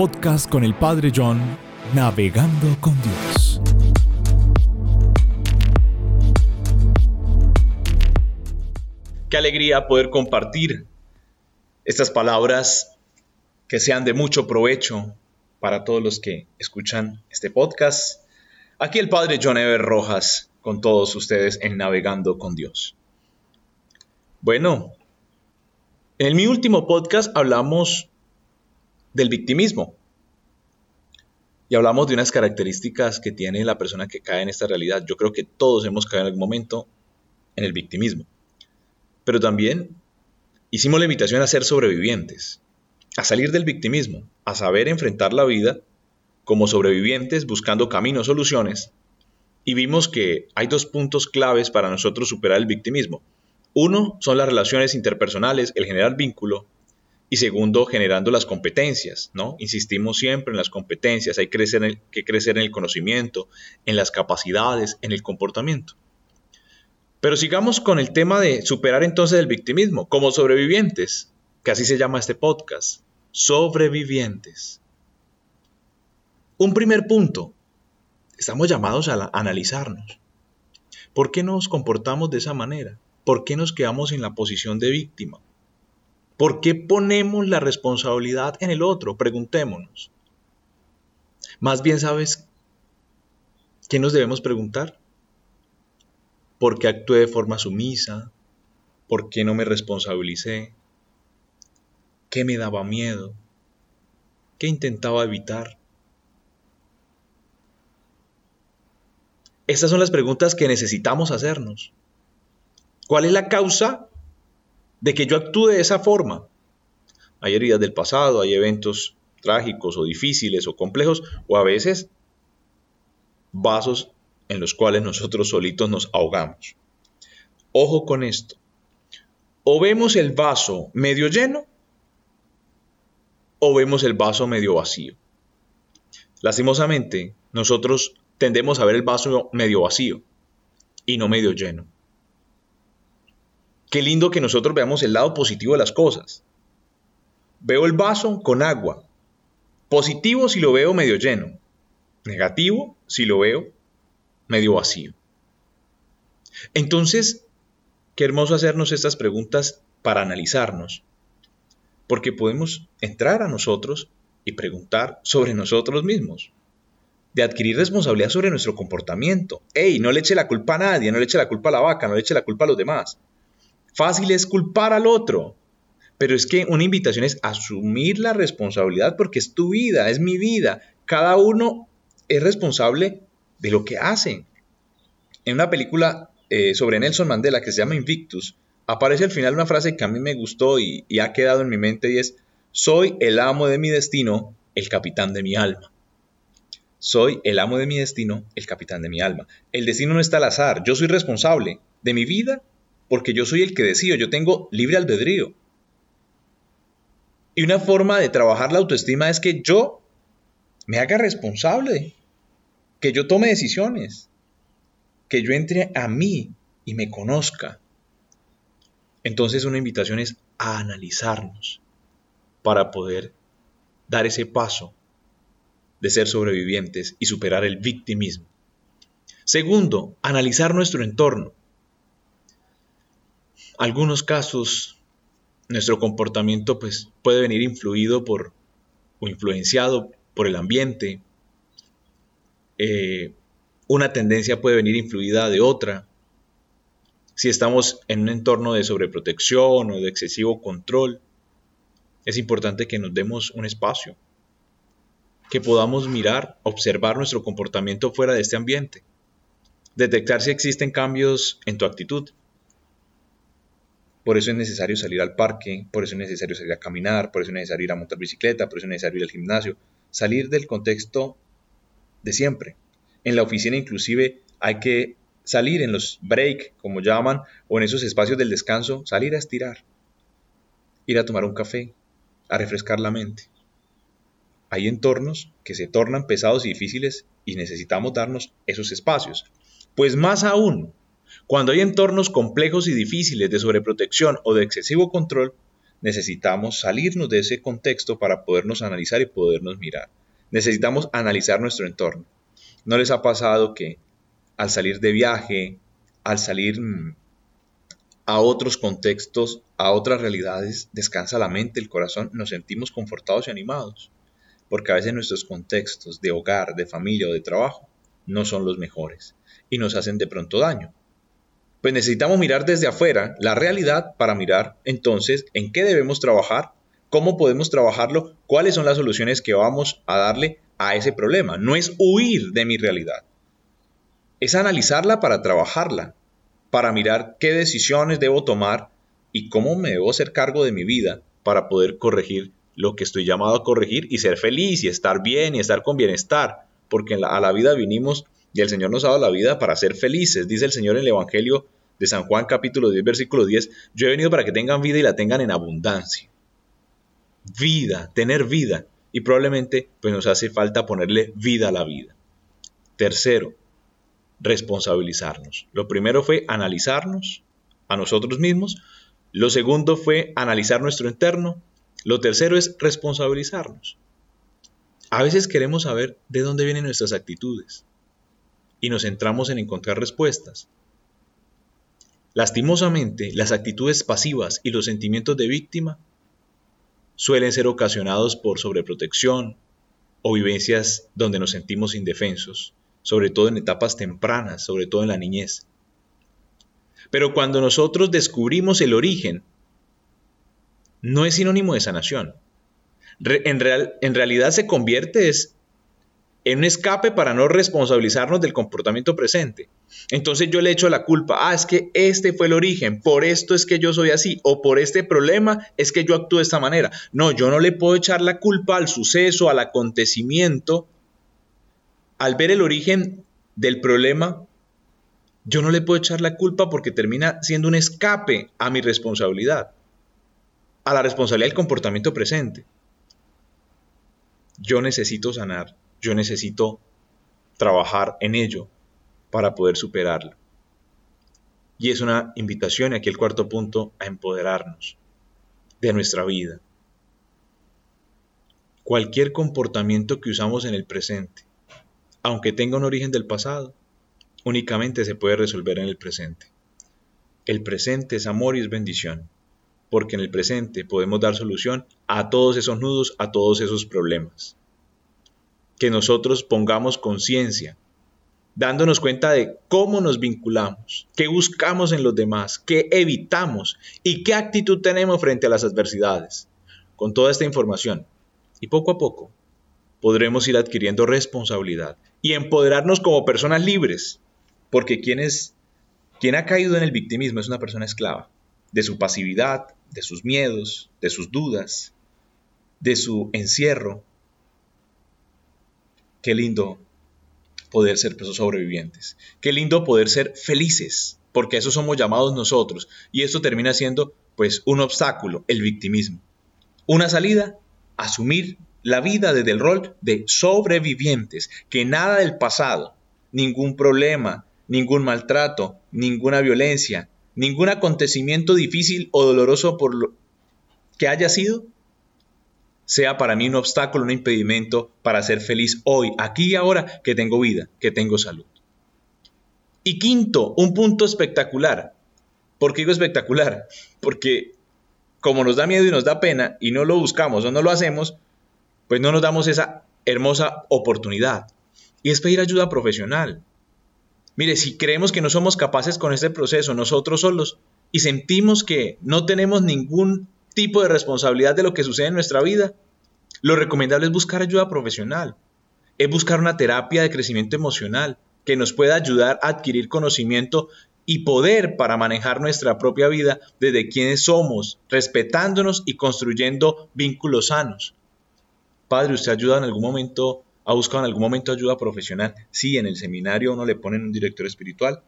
podcast con el Padre John, Navegando con Dios. Qué alegría poder compartir estas palabras que sean de mucho provecho para todos los que escuchan este podcast. Aquí el Padre John Ever Rojas con todos ustedes en Navegando con Dios. Bueno, en mi último podcast hablamos del victimismo. Y hablamos de unas características que tiene la persona que cae en esta realidad. Yo creo que todos hemos caído en algún momento en el victimismo. Pero también hicimos la invitación a ser sobrevivientes, a salir del victimismo, a saber enfrentar la vida como sobrevivientes buscando caminos, soluciones. Y vimos que hay dos puntos claves para nosotros superar el victimismo. Uno son las relaciones interpersonales, el generar vínculo, y segundo, generando las competencias, ¿no? Insistimos siempre en las competencias, hay que crecer, en el, que crecer en el conocimiento, en las capacidades, en el comportamiento. Pero sigamos con el tema de superar entonces el victimismo, como sobrevivientes, que así se llama este podcast, sobrevivientes. Un primer punto, estamos llamados a analizarnos. ¿Por qué nos comportamos de esa manera? ¿Por qué nos quedamos en la posición de víctima? ¿Por qué ponemos la responsabilidad en el otro? Preguntémonos. Más bien, ¿sabes qué nos debemos preguntar? ¿Por qué actué de forma sumisa? ¿Por qué no me responsabilicé? ¿Qué me daba miedo? ¿Qué intentaba evitar? Estas son las preguntas que necesitamos hacernos. ¿Cuál es la causa de que yo actúe de esa forma. Hay heridas del pasado, hay eventos trágicos o difíciles o complejos, o a veces vasos en los cuales nosotros solitos nos ahogamos. Ojo con esto. O vemos el vaso medio lleno o vemos el vaso medio vacío. Lastimosamente, nosotros tendemos a ver el vaso medio vacío y no medio lleno. Qué lindo que nosotros veamos el lado positivo de las cosas. Veo el vaso con agua. Positivo si lo veo medio lleno. Negativo si lo veo medio vacío. Entonces, qué hermoso hacernos estas preguntas para analizarnos. Porque podemos entrar a nosotros y preguntar sobre nosotros mismos. De adquirir responsabilidad sobre nuestro comportamiento. Ey, no le eche la culpa a nadie, no le eche la culpa a la vaca, no le eche la culpa a los demás. Fácil es culpar al otro, pero es que una invitación es asumir la responsabilidad porque es tu vida, es mi vida. Cada uno es responsable de lo que hace. En una película eh, sobre Nelson Mandela que se llama Invictus, aparece al final una frase que a mí me gustó y, y ha quedado en mi mente y es, soy el amo de mi destino, el capitán de mi alma. Soy el amo de mi destino, el capitán de mi alma. El destino no está al azar, yo soy responsable de mi vida porque yo soy el que decido, yo tengo libre albedrío. Y una forma de trabajar la autoestima es que yo me haga responsable, que yo tome decisiones, que yo entre a mí y me conozca. Entonces una invitación es a analizarnos para poder dar ese paso de ser sobrevivientes y superar el victimismo. Segundo, analizar nuestro entorno algunos casos nuestro comportamiento pues, puede venir influido por o influenciado por el ambiente. Eh, una tendencia puede venir influida de otra. Si estamos en un entorno de sobreprotección o de excesivo control, es importante que nos demos un espacio, que podamos mirar, observar nuestro comportamiento fuera de este ambiente, detectar si existen cambios en tu actitud, por eso es necesario salir al parque, por eso es necesario salir a caminar, por eso es necesario ir a montar bicicleta, por eso es necesario ir al gimnasio. Salir del contexto de siempre. En la oficina inclusive hay que salir en los break, como llaman, o en esos espacios del descanso, salir a estirar, ir a tomar un café, a refrescar la mente. Hay entornos que se tornan pesados y difíciles y necesitamos darnos esos espacios. Pues más aún, cuando hay entornos complejos y difíciles de sobreprotección o de excesivo control, necesitamos salirnos de ese contexto para podernos analizar y podernos mirar. Necesitamos analizar nuestro entorno. ¿No les ha pasado que al salir de viaje, al salir mm, a otros contextos, a otras realidades, descansa la mente, el corazón, nos sentimos confortados y animados? Porque a veces nuestros contextos de hogar, de familia o de trabajo no son los mejores y nos hacen de pronto daño. Pues necesitamos mirar desde afuera la realidad para mirar entonces en qué debemos trabajar, cómo podemos trabajarlo, cuáles son las soluciones que vamos a darle a ese problema. No es huir de mi realidad, es analizarla para trabajarla, para mirar qué decisiones debo tomar y cómo me debo hacer cargo de mi vida para poder corregir lo que estoy llamado a corregir y ser feliz y estar bien y estar con bienestar, porque a la vida vinimos y el Señor nos ha dado la vida para ser felices. Dice el Señor en el Evangelio de San Juan capítulo 10 versículo 10, yo he venido para que tengan vida y la tengan en abundancia. Vida, tener vida. Y probablemente pues nos hace falta ponerle vida a la vida. Tercero, responsabilizarnos. Lo primero fue analizarnos a nosotros mismos. Lo segundo fue analizar nuestro interno. Lo tercero es responsabilizarnos. A veces queremos saber de dónde vienen nuestras actitudes y nos centramos en encontrar respuestas. Lastimosamente, las actitudes pasivas y los sentimientos de víctima suelen ser ocasionados por sobreprotección o vivencias donde nos sentimos indefensos, sobre todo en etapas tempranas, sobre todo en la niñez. Pero cuando nosotros descubrimos el origen, no es sinónimo de sanación. en, en realidad se convierte es en un escape para no responsabilizarnos del comportamiento presente. Entonces yo le echo la culpa, ah, es que este fue el origen, por esto es que yo soy así, o por este problema es que yo actúo de esta manera. No, yo no le puedo echar la culpa al suceso, al acontecimiento. Al ver el origen del problema, yo no le puedo echar la culpa porque termina siendo un escape a mi responsabilidad, a la responsabilidad del comportamiento presente. Yo necesito sanar yo necesito trabajar en ello para poder superarlo. Y es una invitación, aquí el cuarto punto, a empoderarnos de nuestra vida. Cualquier comportamiento que usamos en el presente, aunque tenga un origen del pasado, únicamente se puede resolver en el presente. El presente es amor y es bendición, porque en el presente podemos dar solución a todos esos nudos, a todos esos problemas que nosotros pongamos conciencia, dándonos cuenta de cómo nos vinculamos, qué buscamos en los demás, qué evitamos y qué actitud tenemos frente a las adversidades. Con toda esta información y poco a poco podremos ir adquiriendo responsabilidad y empoderarnos como personas libres, porque quien, quien ha caído en el victimismo es una persona esclava de su pasividad, de sus miedos, de sus dudas, de su encierro, Qué lindo poder ser presos sobrevivientes. Qué lindo poder ser felices, porque eso somos llamados nosotros. Y esto termina siendo, pues, un obstáculo, el victimismo. Una salida, asumir la vida desde el rol de sobrevivientes, que nada del pasado, ningún problema, ningún maltrato, ninguna violencia, ningún acontecimiento difícil o doloroso por lo que haya sido, sea para mí un obstáculo, un impedimento para ser feliz hoy, aquí y ahora que tengo vida, que tengo salud. Y quinto, un punto espectacular. ¿Por qué digo espectacular? Porque como nos da miedo y nos da pena y no lo buscamos o no lo hacemos, pues no nos damos esa hermosa oportunidad. Y es pedir ayuda profesional. Mire, si creemos que no somos capaces con este proceso nosotros solos y sentimos que no tenemos ningún tipo de responsabilidad de lo que sucede en nuestra vida, lo recomendable es buscar ayuda profesional, es buscar una terapia de crecimiento emocional que nos pueda ayudar a adquirir conocimiento y poder para manejar nuestra propia vida desde quienes somos, respetándonos y construyendo vínculos sanos. Padre, ¿usted ayuda en algún momento, ha buscado en algún momento ayuda profesional? Sí, en el seminario uno le ponen un director espiritual,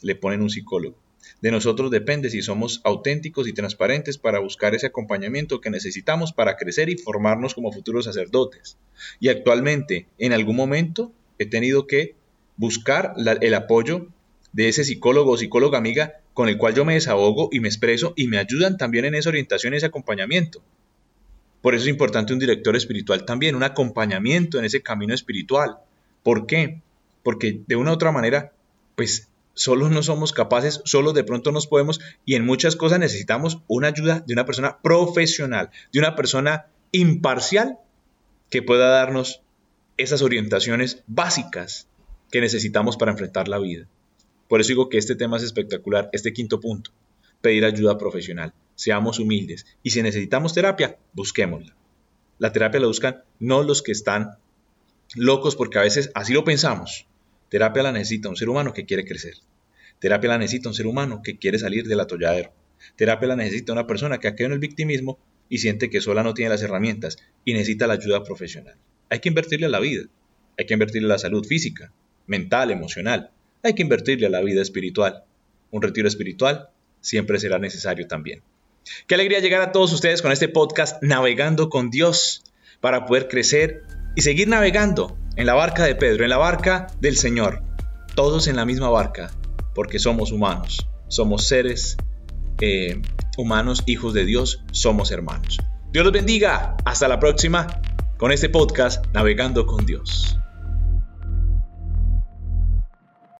le ponen un psicólogo. De nosotros depende si somos auténticos y transparentes para buscar ese acompañamiento que necesitamos para crecer y formarnos como futuros sacerdotes. Y actualmente, en algún momento, he tenido que buscar el apoyo de ese psicólogo o psicóloga amiga con el cual yo me desahogo y me expreso y me ayudan también en esa orientación y ese acompañamiento. Por eso es importante un director espiritual también, un acompañamiento en ese camino espiritual. ¿Por qué? Porque de una u otra manera, pues solos no somos capaces, solo de pronto nos podemos y en muchas cosas necesitamos una ayuda de una persona profesional, de una persona imparcial que pueda darnos esas orientaciones básicas que necesitamos para enfrentar la vida. Por eso digo que este tema es espectacular, este quinto punto, pedir ayuda profesional. Seamos humildes y si necesitamos terapia, busquémosla. La terapia la buscan no los que están locos porque a veces así lo pensamos. Terapia la necesita un ser humano que quiere crecer. Terapia la necesita un ser humano que quiere salir del atolladero. Terapia la necesita una persona que ha quedado en el victimismo y siente que sola no tiene las herramientas y necesita la ayuda profesional. Hay que invertirle a la vida, hay que invertirle a la salud física, mental, emocional, hay que invertirle a la vida espiritual. Un retiro espiritual siempre será necesario también. Qué alegría llegar a todos ustedes con este podcast Navegando con Dios para poder crecer y seguir navegando en la barca de Pedro, en la barca del Señor. Todos en la misma barca, porque somos humanos, somos seres eh, humanos, hijos de Dios, somos hermanos. Dios los bendiga. Hasta la próxima con este podcast Navegando con Dios.